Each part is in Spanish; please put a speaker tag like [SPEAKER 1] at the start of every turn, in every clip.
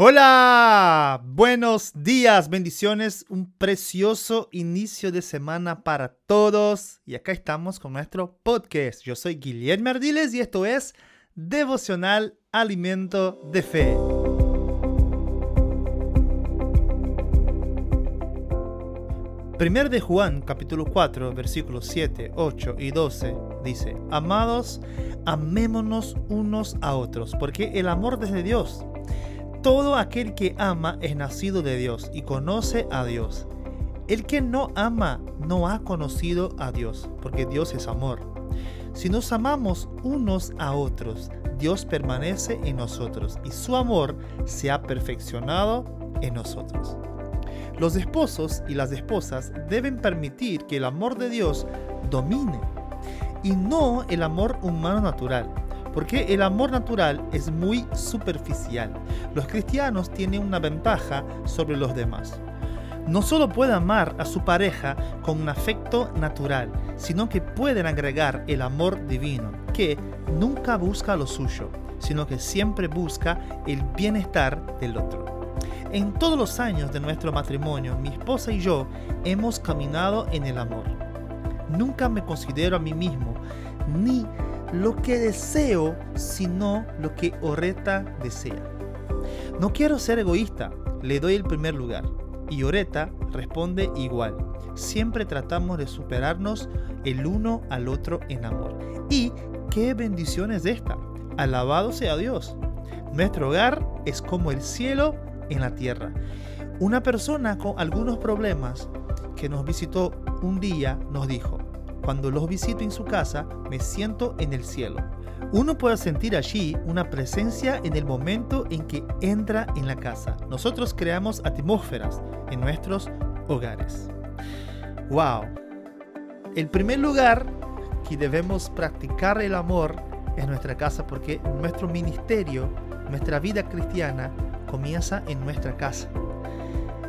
[SPEAKER 1] Hola, buenos días, bendiciones, un precioso inicio de semana para todos. Y acá estamos con nuestro podcast. Yo soy Guillermo Ardiles y esto es Devocional Alimento de Fe. Primer de Juan, capítulo 4, versículos 7, 8 y 12, dice, Amados, amémonos unos a otros, porque el amor desde Dios todo aquel que ama es nacido de Dios y conoce a Dios. El que no ama no ha conocido a Dios, porque Dios es amor. Si nos amamos unos a otros, Dios permanece en nosotros y su amor se ha perfeccionado en nosotros. Los esposos y las esposas deben permitir que el amor de Dios domine y no el amor humano natural porque el amor natural es muy superficial. Los cristianos tienen una ventaja sobre los demás. No solo pueden amar a su pareja con un afecto natural, sino que pueden agregar el amor divino, que nunca busca lo suyo, sino que siempre busca el bienestar del otro. En todos los años de nuestro matrimonio, mi esposa y yo hemos caminado en el amor. Nunca me considero a mí mismo, ni lo que deseo, sino lo que Oreta desea. No quiero ser egoísta, le doy el primer lugar. Y Oreta responde igual. Siempre tratamos de superarnos el uno al otro en amor. Y qué bendición es esta. Alabado sea Dios. Nuestro hogar es como el cielo en la tierra. Una persona con algunos problemas que nos visitó un día nos dijo, cuando los visito en su casa, me siento en el cielo. Uno puede sentir allí una presencia en el momento en que entra en la casa. Nosotros creamos atmósferas en nuestros hogares. ¡Wow! El primer lugar que debemos practicar el amor es nuestra casa porque nuestro ministerio, nuestra vida cristiana comienza en nuestra casa.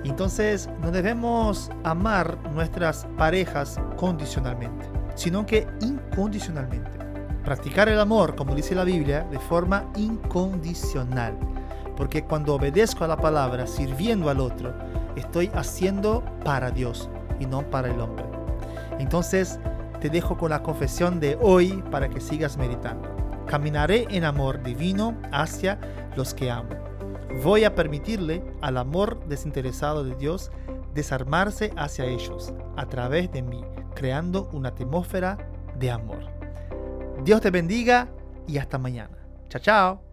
[SPEAKER 1] Entonces no debemos amar nuestras parejas condicionalmente, sino que incondicionalmente. Practicar el amor, como dice la Biblia, de forma incondicional. Porque cuando obedezco a la palabra, sirviendo al otro, estoy haciendo para Dios y no para el hombre. Entonces te dejo con la confesión de hoy para que sigas meditando. Caminaré en amor divino hacia los que amo Voy a permitirle al amor desinteresado de Dios desarmarse hacia ellos a través de mí, creando una atmósfera de amor. Dios te bendiga y hasta mañana. Chao, chao.